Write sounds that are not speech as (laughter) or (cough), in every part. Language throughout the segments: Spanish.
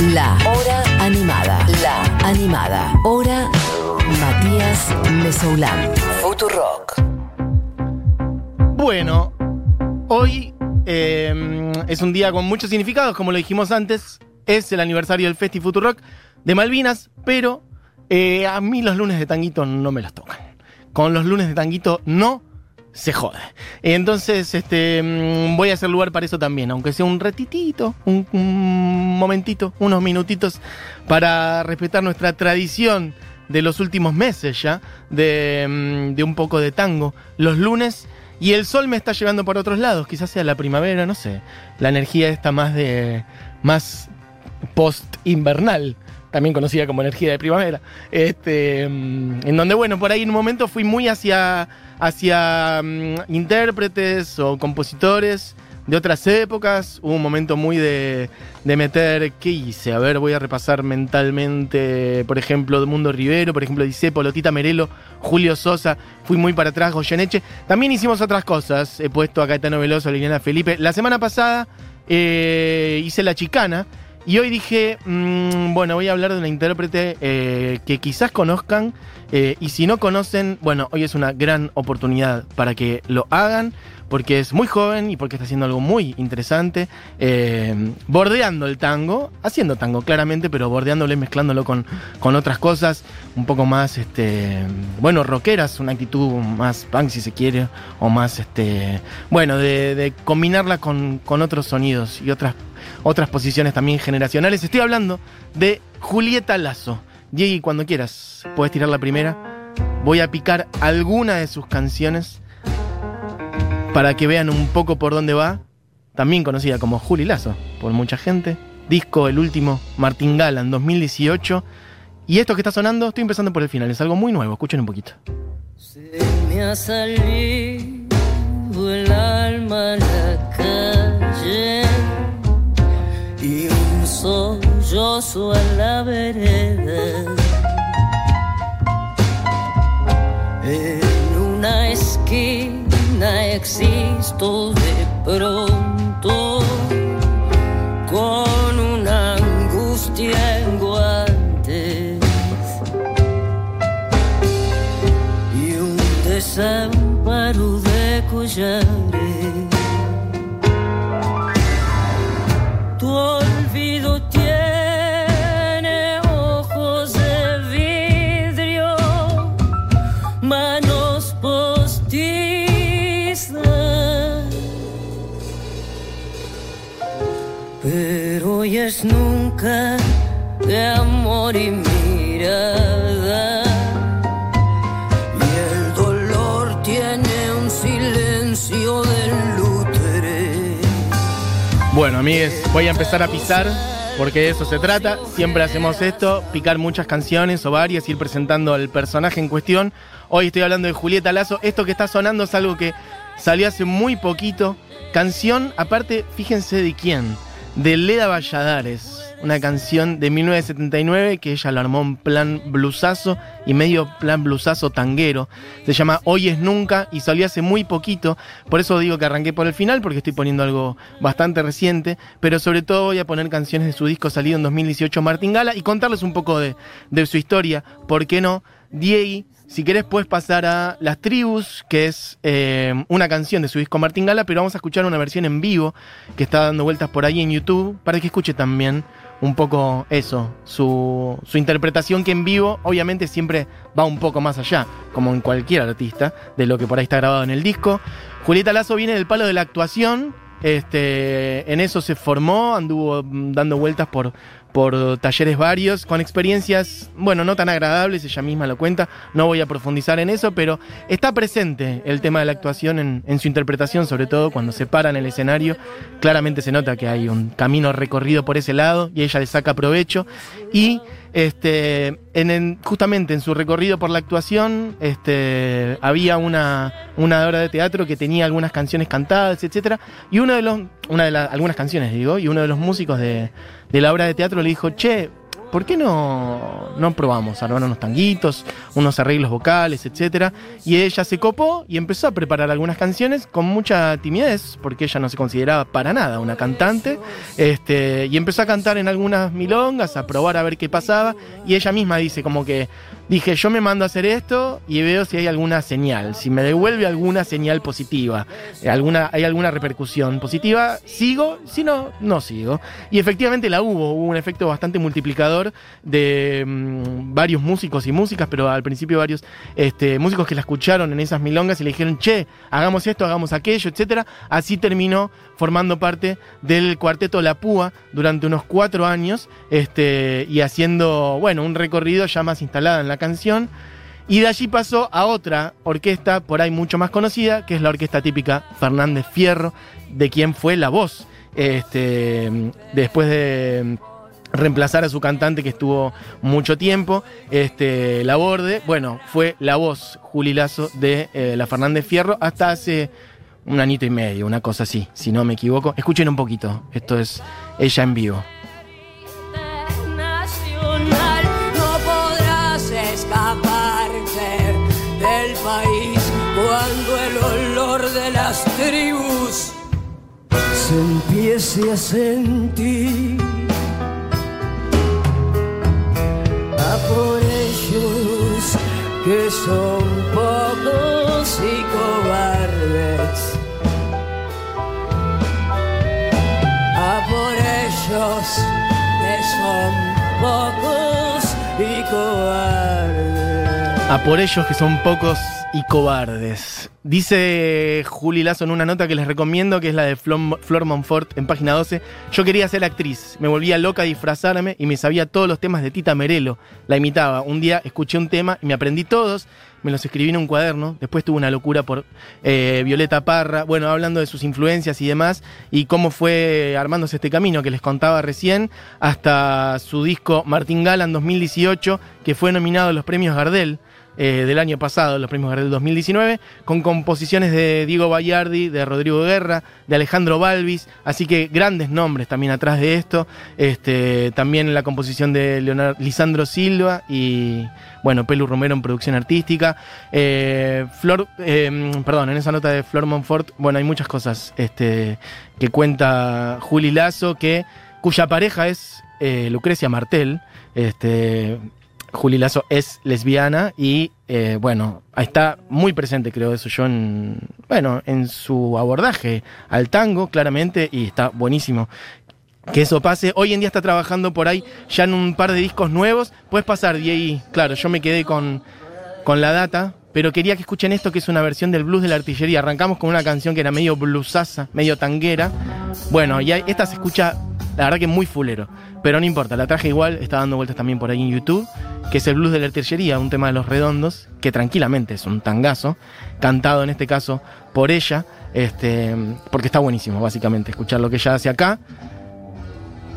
La Hora Animada. La Animada. Hora Matías Mesoulán. Futurock. Bueno, hoy eh, es un día con muchos significados, como lo dijimos antes. Es el aniversario del Festi Futurock de Malvinas, pero eh, a mí los lunes de tanguito no me los tocan. Con los lunes de tanguito no se jode. Entonces, este, mm, voy a hacer lugar para eso también, aunque sea un ratitito, un, momentito, unos minutitos, para respetar nuestra tradición de los últimos meses ya, de, mm, de un poco de tango. Los lunes. Y el sol me está llevando por otros lados, quizás sea la primavera, no sé. La energía está más de. más post-invernal, también conocida como energía de primavera. Este, mm, en donde, bueno, por ahí en un momento fui muy hacia, hacia mm, intérpretes o compositores de otras épocas. Hubo un momento muy de, de meter, ¿qué hice? A ver, voy a repasar mentalmente, por ejemplo, Mundo Rivero, por ejemplo, Dicepo, Lotita Merelo, Julio Sosa, fui muy para atrás, Goyeneche. También hicimos otras cosas, he puesto a Caetano Veloso, a Liliana Felipe. La semana pasada eh, hice La Chicana, y hoy dije, mm, bueno, voy a hablar de una intérprete eh, que quizás conozcan eh, y si no conocen, bueno, hoy es una gran oportunidad para que lo hagan porque es muy joven y porque está haciendo algo muy interesante, eh, bordeando el tango, haciendo tango claramente, pero bordeándolo y mezclándolo con, con otras cosas un poco más, este, bueno, rockeras, una actitud más punk si se quiere, o más, este, bueno, de, de combinarla con, con otros sonidos y otras otras posiciones también generacionales. Estoy hablando de Julieta Lazo. Diego, cuando quieras, puedes tirar la primera. Voy a picar alguna de sus canciones para que vean un poco por dónde va. También conocida como Juli Lazo por mucha gente. Disco, el último, Martín Gala, en 2018. Y esto que está sonando, estoy empezando por el final, es algo muy nuevo, escuchen un poquito. Se me ha salido el alma la sollozo a la vereda. En una esquina existo de pronto con una angustia en guantes y un desamparo de collares. Pero hoy es nunca de amor y mirada. Y el dolor tiene un silencio del lútere. Bueno, amigues, voy a empezar a pisar porque de eso se trata. Siempre hacemos esto, picar muchas canciones o varias, ir presentando al personaje en cuestión. Hoy estoy hablando de Julieta Lazo. Esto que está sonando es algo que salió hace muy poquito. Canción, aparte, fíjense de quién. De Leda Valladares. Una canción de 1979 que ella lo armó en plan blusazo y medio plan blusazo tanguero. Se llama Hoy es Nunca y salió hace muy poquito. Por eso digo que arranqué por el final porque estoy poniendo algo bastante reciente. Pero sobre todo voy a poner canciones de su disco salido en 2018 Martín Gala y contarles un poco de, de su historia. ¿Por qué no? Diego, si querés puedes pasar a Las Tribus, que es eh, una canción de su disco Martín Gala, pero vamos a escuchar una versión en vivo que está dando vueltas por ahí en YouTube para que escuche también un poco eso, su, su interpretación que en vivo obviamente siempre va un poco más allá, como en cualquier artista, de lo que por ahí está grabado en el disco. Julieta Lazo viene del palo de la actuación, este, en eso se formó, anduvo mm, dando vueltas por, por talleres varios, con experiencias, bueno, no tan agradables, ella misma lo cuenta, no voy a profundizar en eso, pero está presente el tema de la actuación en, su interpretación, sobre todo cuando se para en el escenario, claramente se nota que hay un camino recorrido por ese lado y ella le saca provecho. Y este, en, en- justamente en su recorrido por la actuación, este, había una, una obra de teatro que tenía algunas canciones cantadas, etcétera, y uno de los, una de las, algunas canciones digo, y uno de los músicos de, de la obra de teatro le dijo, che, ¿por qué no, no probamos armar unos tanguitos, unos arreglos vocales, etcétera? Y ella se copó y empezó a preparar algunas canciones con mucha timidez, porque ella no se consideraba para nada una cantante, este, y empezó a cantar en algunas milongas, a probar a ver qué pasaba, y ella misma dice como que dije, yo me mando a hacer esto y veo si hay alguna señal, si me devuelve alguna señal positiva, alguna, hay alguna repercusión positiva, sigo, si no, no sigo. Y efectivamente la hubo, hubo un efecto bastante multiplicador de mm, varios músicos y músicas, pero al principio varios este, músicos que la escucharon en esas milongas y le dijeron, che, hagamos esto, hagamos aquello, etcétera. Así terminó formando parte del cuarteto La Púa durante unos cuatro años este, y haciendo, bueno, un recorrido ya más instalada en la canción. Y de allí pasó a otra orquesta por ahí mucho más conocida, que es la orquesta típica Fernández Fierro, de quien fue la voz. Este, después de reemplazar a su cantante que estuvo mucho tiempo, este, la borde, bueno, fue la voz Juli Lazo de eh, la Fernández Fierro hasta hace un anito y medio, una cosa así, si no me equivoco. Escuchen un poquito, esto es ella en vivo. No podrás escaparte del país cuando el olor de las tribus se empiece a sentir. Por ellos que son pocos y cobardes. A por ellos que son pocos y cobardes. A por ellos que son pocos y cobardes. Dice Juli Lazo en una nota que les recomiendo, que es la de Flor, Monfort en página 12. Yo quería ser actriz, me volvía loca a disfrazarme y me sabía todos los temas de Tita Merelo. La imitaba. Un día escuché un tema y me aprendí todos, me los escribí en un cuaderno. Después tuve una locura por eh, Violeta Parra, bueno, hablando de sus influencias y demás, y cómo fue armándose este camino que les contaba recién, hasta su disco Martín Gala en 2018, que fue nominado a los premios Gardel eh, del año pasado, los premios Gardel 2019, con composiciones de Diego Bayardi, de Rodrigo Guerra, de Alejandro Balvis, así que grandes nombres también atrás de esto, este, también la composición de Leonardo, Lisandro Silva y, bueno, Pelu Romero en producción artística. Eh, Flor, eh, perdón, en esa nota de Flor Monfort, bueno, hay muchas cosas este, que cuenta Juli Lazo, que, cuya pareja es eh, Lucrecia Martel, este, Juli Lazo es lesbiana y eh, bueno, está muy presente creo eso yo en, bueno, en su abordaje al tango claramente y está buenísimo que eso pase. Hoy en día está trabajando por ahí ya en un par de discos nuevos. Puedes pasar, ahí claro, yo me quedé con, con la data, pero quería que escuchen esto que es una versión del blues de la artillería. Arrancamos con una canción que era medio bluesaza, medio tanguera. Bueno, y esta se escucha, la verdad que muy fulero. Pero no importa, la traje igual, está dando vueltas también por ahí en YouTube, que es el blues de la artillería, un tema de los redondos, que tranquilamente es un tangazo, cantado en este caso por ella, este, porque está buenísimo, básicamente, escuchar lo que ella hace acá.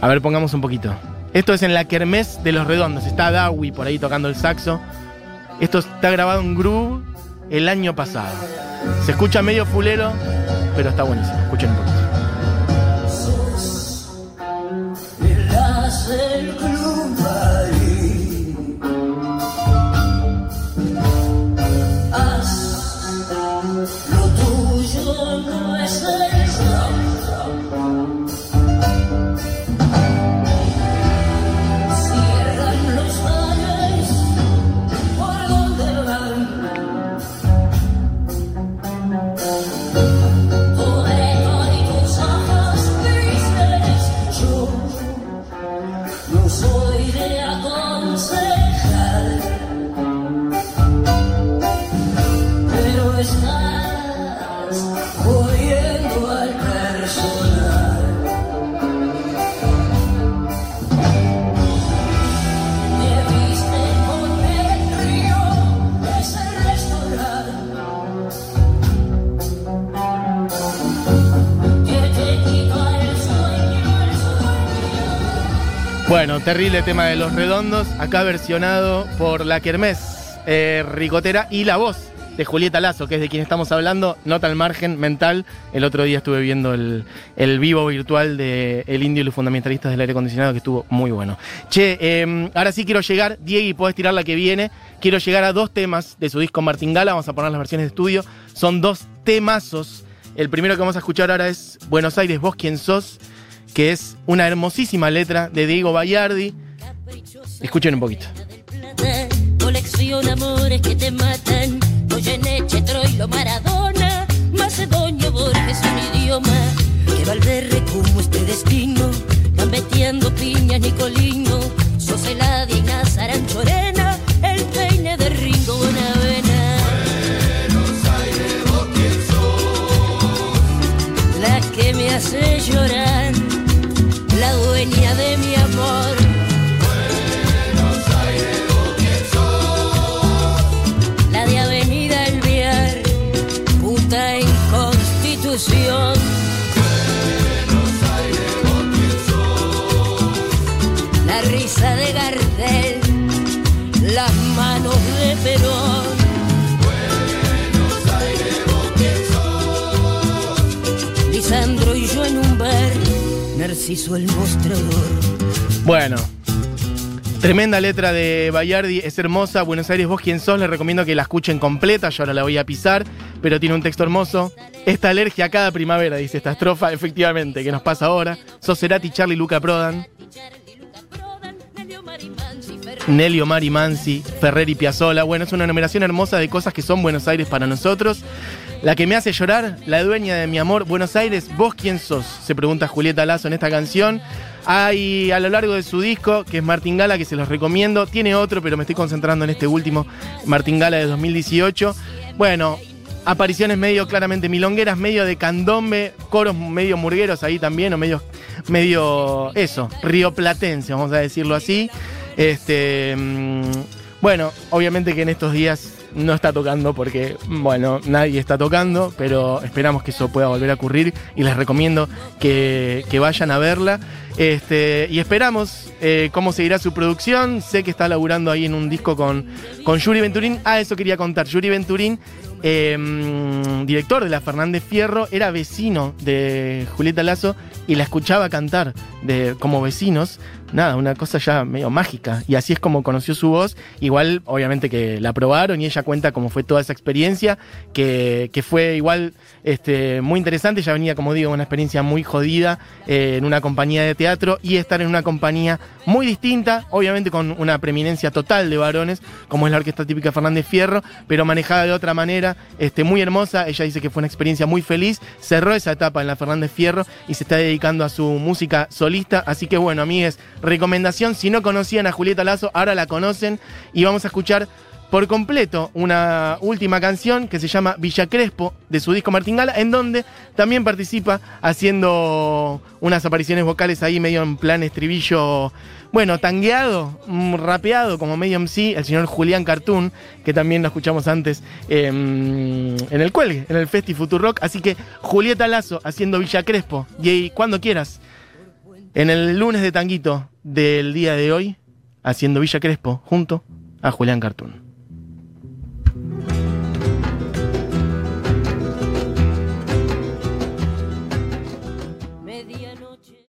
A ver, pongamos un poquito. Esto es en la Kermés de los Redondos, está Dawi por ahí tocando el saxo. Esto está grabado en Groove el año pasado. Se escucha medio fulero, pero está buenísimo. Escuchen un poquito. Bueno, terrible tema de los redondos, acá versionado por la Kermés eh, Ricotera y la voz de Julieta Lazo, que es de quien estamos hablando, nota al margen mental. El otro día estuve viendo el, el vivo virtual de El Indio y los fundamentalistas del aire acondicionado, que estuvo muy bueno. Che, eh, ahora sí quiero llegar, Diego, podés tirar la que viene. Quiero llegar a dos temas de su disco Martingala, vamos a poner las versiones de estudio. Son dos temazos. El primero que vamos a escuchar ahora es Buenos Aires, vos quién sos, que es una hermosísima letra de Diego Bayardi. Escuchen un poquito. Narciso el mostrador. Bueno, tremenda letra de Bayardi, es hermosa. Buenos Aires, vos quién sos, les recomiendo que la escuchen completa. Yo ahora la voy a pisar, pero tiene un texto hermoso. Esta alergia a cada primavera, dice esta estrofa, (laughs) efectivamente, que nos pasa ahora. Sos Cerati, Charlie, Luca Prodan, Nelly Omar y Mansi, Ferrer y Piazzola. Bueno, es una numeración hermosa de cosas que son Buenos Aires para nosotros. La que me hace llorar, la dueña de mi amor, Buenos Aires, ¿vos quién sos? Se pregunta Julieta Lazo en esta canción. Hay a lo largo de su disco, que es Martingala, que se los recomiendo. Tiene otro, pero me estoy concentrando en este último, Martingala de 2018. Bueno, apariciones medio claramente milongueras, medio de candombe, coros medio murgueros ahí también, o medio, medio eso, rioplatense, vamos a decirlo así. Este, mm, bueno, obviamente que en estos días no está tocando porque, bueno, nadie está tocando, pero esperamos que eso pueda volver a ocurrir y les recomiendo que, vayan a verla. Este, y esperamos eh, cómo seguirá su producción. Sé que está laburando ahí en un disco con, con Yuri Venturín. Ah, eso quería contar. Yuri Venturín, mm, director de la Fernández Fierro, era vecino de Julieta Lazo y la escuchaba cantar de, como vecinos. Nada, una cosa ya medio mágica. Y así es como conoció su voz. Igual, obviamente que la probaron y ella cuenta cómo fue toda esa experiencia, que, que fue igual este, muy interesante. Ya venía, como digo, una experiencia muy jodida eh, en una compañía de teatro y estar en una compañía muy distinta, obviamente con una preeminencia total de varones, como es la orquesta típica Fernández Fierro, pero manejada de otra manera, este, muy hermosa. Ella dice que fue una experiencia muy feliz. Cerró esa etapa en la Fernández Fierro y se está dedicando a su música. Así que bueno, amigues, recomendación, si no conocían a Julieta Lazo, ahora la conocen y vamos a escuchar por completo una última canción que se llama Villa Crespo de su disco Martingala, en donde también participa haciendo unas apariciones vocales ahí medio en plan estribillo, bueno, tangueado, mm, rapeado como medio MC, el señor Julián Cartoon, que también lo escuchamos antes eh, en el cuelgue, en el Festi Rock. Así que Julieta Lazo haciendo Villa Crespo, y cuando quieras, en el lunes de tanguito del día de hoy, haciendo Villa Crespo junto a Julián Cartoon.